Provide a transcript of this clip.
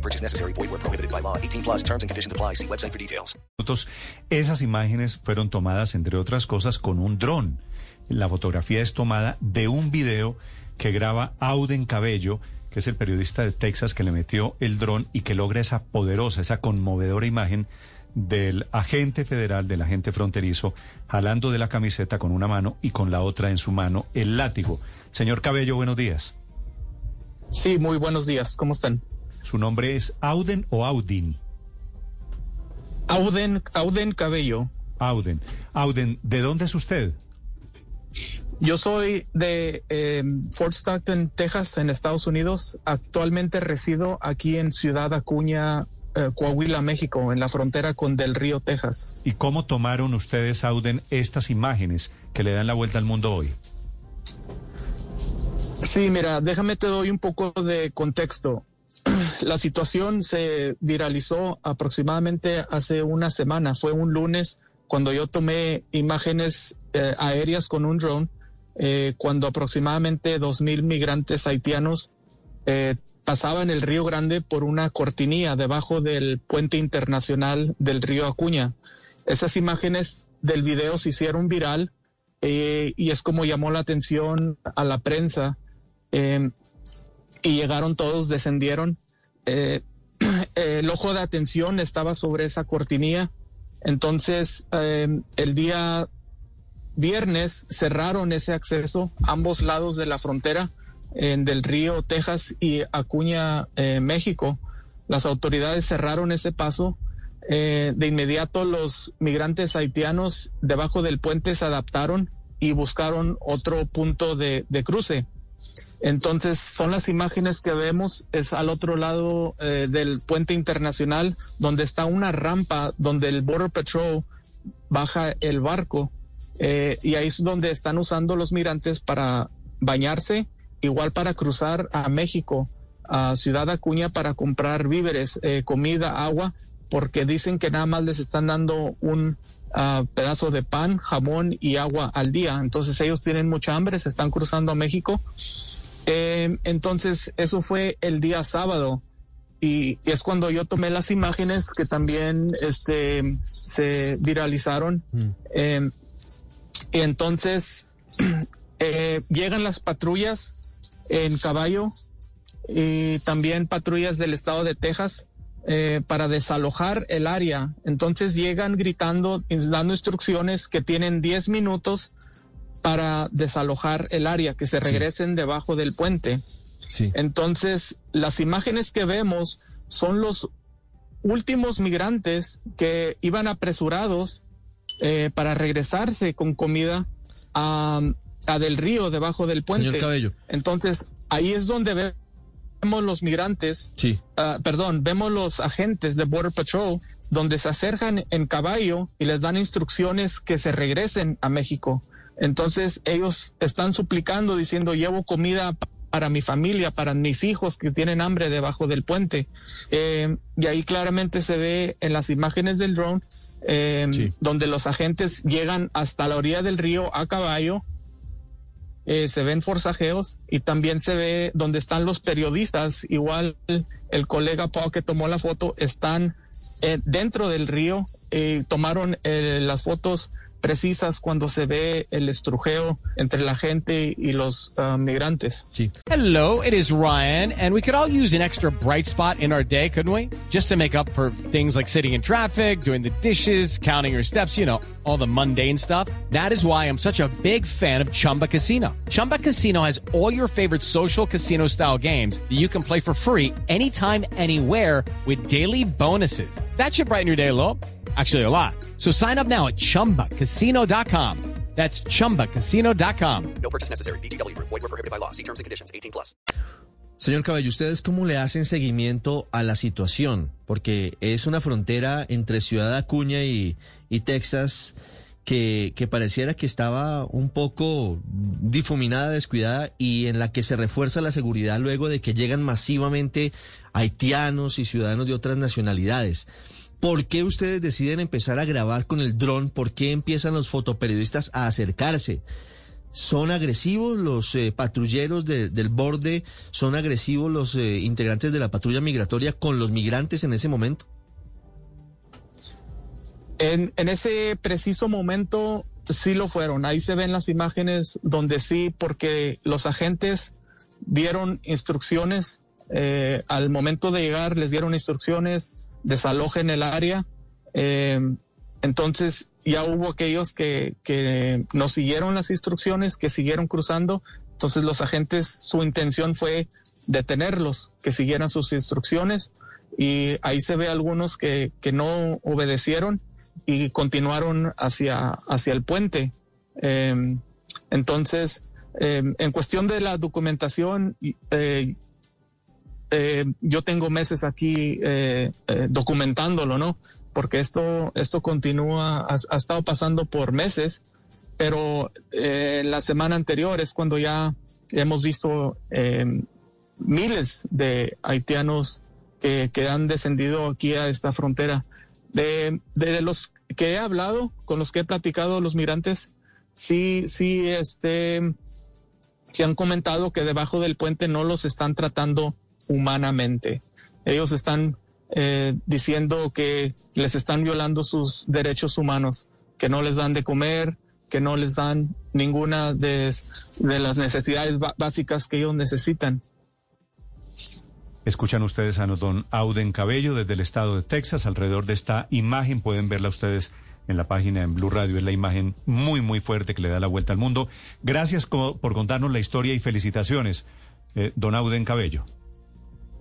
No purchase necessary. Void where prohibited by law. 18 plus terms and conditions apply. See website for details. Esas imágenes fueron tomadas, entre otras cosas, con un dron. La fotografía es tomada de un video que graba Auden Cabello, que es el periodista de Texas que le metió el dron y que logra esa poderosa, esa conmovedora imagen del agente federal, del agente fronterizo, jalando de la camiseta con una mano y con la otra en su mano el látigo. Señor Cabello, buenos días. Sí, muy buenos días. ¿Cómo están? ¿Su nombre es Auden o Audin? Auden, Auden Cabello. Auden. Auden, ¿de dónde es usted? Yo soy de eh, Fort Stockton, Texas, en Estados Unidos. Actualmente resido aquí en Ciudad Acuña, eh, Coahuila, México, en la frontera con Del Río, Texas. ¿Y cómo tomaron ustedes, Auden, estas imágenes que le dan la vuelta al mundo hoy? Sí, mira, déjame te doy un poco de contexto. La situación se viralizó aproximadamente hace una semana. Fue un lunes cuando yo tomé imágenes eh, aéreas con un drone, eh, cuando aproximadamente dos mil migrantes haitianos eh, pasaban el Río Grande por una cortinilla debajo del puente internacional del río Acuña. Esas imágenes del video se hicieron viral y es como llamó la atención a la prensa. Eh, y llegaron todos, descendieron. Eh, el ojo de atención estaba sobre esa cortinilla. Entonces, eh, el día viernes cerraron ese acceso ambos lados de la frontera del río Texas y Acuña, eh, México. Las autoridades cerraron ese paso. Eh, de inmediato los migrantes haitianos debajo del puente se adaptaron y buscaron otro punto de, de cruce. Entonces son las imágenes que vemos, es al otro lado eh, del puente internacional, donde está una rampa donde el Border Patrol baja el barco eh, y ahí es donde están usando los migrantes para bañarse, igual para cruzar a México, a Ciudad Acuña para comprar víveres, eh, comida, agua, porque dicen que nada más les están dando un ah, pedazo de pan, jamón y agua al día. Entonces ellos tienen mucha hambre, se están cruzando a México. Eh, entonces eso fue el día sábado y es cuando yo tomé las imágenes que también este, se viralizaron. Eh, y entonces eh, llegan las patrullas en caballo y también patrullas del estado de Texas eh, para desalojar el área. Entonces llegan gritando, dando instrucciones que tienen 10 minutos para desalojar el área, que se regresen debajo del puente. Sí. Entonces, las imágenes que vemos son los últimos migrantes que iban apresurados eh, para regresarse con comida a, a del río debajo del puente. Señor Cabello. Entonces, ahí es donde vemos los migrantes, Sí. ah, perdón, vemos los agentes de Border Patrol donde se acercan en caballo y les dan instrucciones que se regresen a México. Entonces ellos están suplicando diciendo llevo comida pa- para mi familia, para mis hijos que tienen hambre debajo del puente. Eh, y ahí claramente se ve en las imágenes del drone eh, Sí. donde los agentes llegan hasta la orilla del río a caballo eh, se ven forzajeos y también se ve donde están los periodistas, igual el colega Pau que tomó la foto, están eh, dentro del río, eh, tomaron eh, las fotos precisas cuando se ve el estrujeo entre la gente y los ah, migrantes. Sí. Hello, it is Ryan, and we could all use an extra bright spot in our day, couldn't we? Just to make up for things like sitting in traffic, doing the dishes, counting your steps, you know, all the mundane stuff. That is why I'm such a big fan of Chumba Casino. Chumba Casino has all your favorite social casino style games that you can play for free anytime, anywhere with daily bonuses. That should brighten your day a little. Actually, a lot. So sign up now at chumbacasino.com. That's chumbacasino.com. No purchase necessary. VGW Group. Void were prohibited by law. See terms and conditions. 18 plus. Señor Cabello, ¿ustedes cómo le hacen seguimiento a la situación? Porque es una frontera entre Ciudad Acuña y, y Texas que, que, pareciera que estaba un poco difuminada, descuidada y en la que se refuerza la seguridad luego de que llegan masivamente haitianos y ciudadanos de otras nacionalidades. ¿Por qué ustedes deciden empezar a grabar con el dron? ¿Por qué empiezan los fotoperiodistas a acercarse? ¿Son agresivos los eh, patrulleros de, del borde? ¿Son agresivos los eh, integrantes de la patrulla migratoria con los migrantes en ese momento? En, en, ese preciso momento sí lo fueron. Ahí se ven las imágenes donde sí, porque los agentes dieron instrucciones. Eh, al momento de llegar les dieron instrucciones, desalojen el área. Eh, entonces ya hubo aquellos que, que no siguieron las instrucciones, que siguieron cruzando. Entonces los agentes, su intención fue detenerlos, que siguieran sus instrucciones. Y ahí se ve algunos que, que no obedecieron y continuaron hacia, hacia el puente. Eh, entonces, eh, en cuestión de la documentación, eh, yo tengo meses aquí documentándolo, ¿no? porque esto, esto continúa, ha, estado pasando por meses, pero eh, la semana anterior es cuando ya hemos visto eh, miles de haitianos que, que, han descendido aquí a esta frontera. De, de, los que he hablado, con los que he platicado, los migrantes, sí, sí, este, sí han comentado que debajo del puente no los están tratando humanamente. Ellos están eh, diciendo que les están violando sus derechos humanos, que no les dan de comer, que no les dan ninguna de, las necesidades básicas que ellos necesitan. Escuchan ustedes a don Auden Cabello desde el estado de Texas. Alrededor de esta imagen pueden verla ustedes en la página en Blue Radio. Es la imagen muy, muy fuerte que le da la vuelta al mundo. Gracias por contarnos la historia y felicitaciones, eh, don Auden Cabello.